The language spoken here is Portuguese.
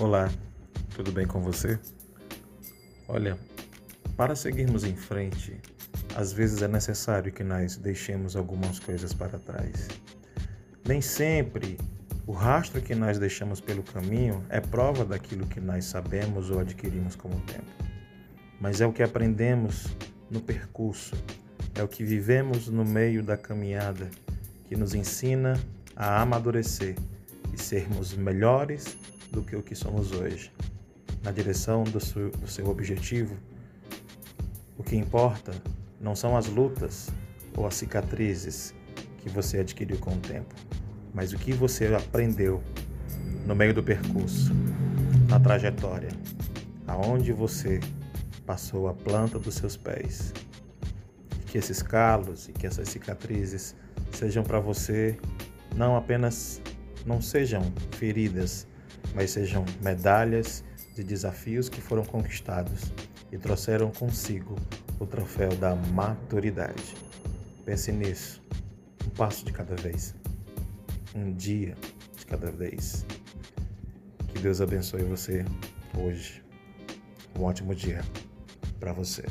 Olá, tudo bem com você? Olha, para seguirmos em frente, às vezes é necessário que nós deixemos algumas coisas para trás. Nem sempre o rastro que nós deixamos pelo caminho é prova daquilo que nós sabemos ou adquirimos com o tempo, mas é o que aprendemos no percurso, é o que vivemos no meio da caminhada que nos ensina a amadurecer e sermos melhores do que o que somos hoje, na direção do seu, do seu objetivo. O que importa não são as lutas ou as cicatrizes que você adquiriu com o tempo, mas o que você aprendeu no meio do percurso, na trajetória, aonde você passou a planta dos seus pés. Que esses calos e que essas cicatrizes sejam para você não apenas não sejam feridas, mas sejam medalhas de desafios que foram conquistados e trouxeram consigo o troféu da maturidade. Pense nisso, um passo de cada vez, um dia de cada vez. Que Deus abençoe você hoje. Um ótimo dia para você.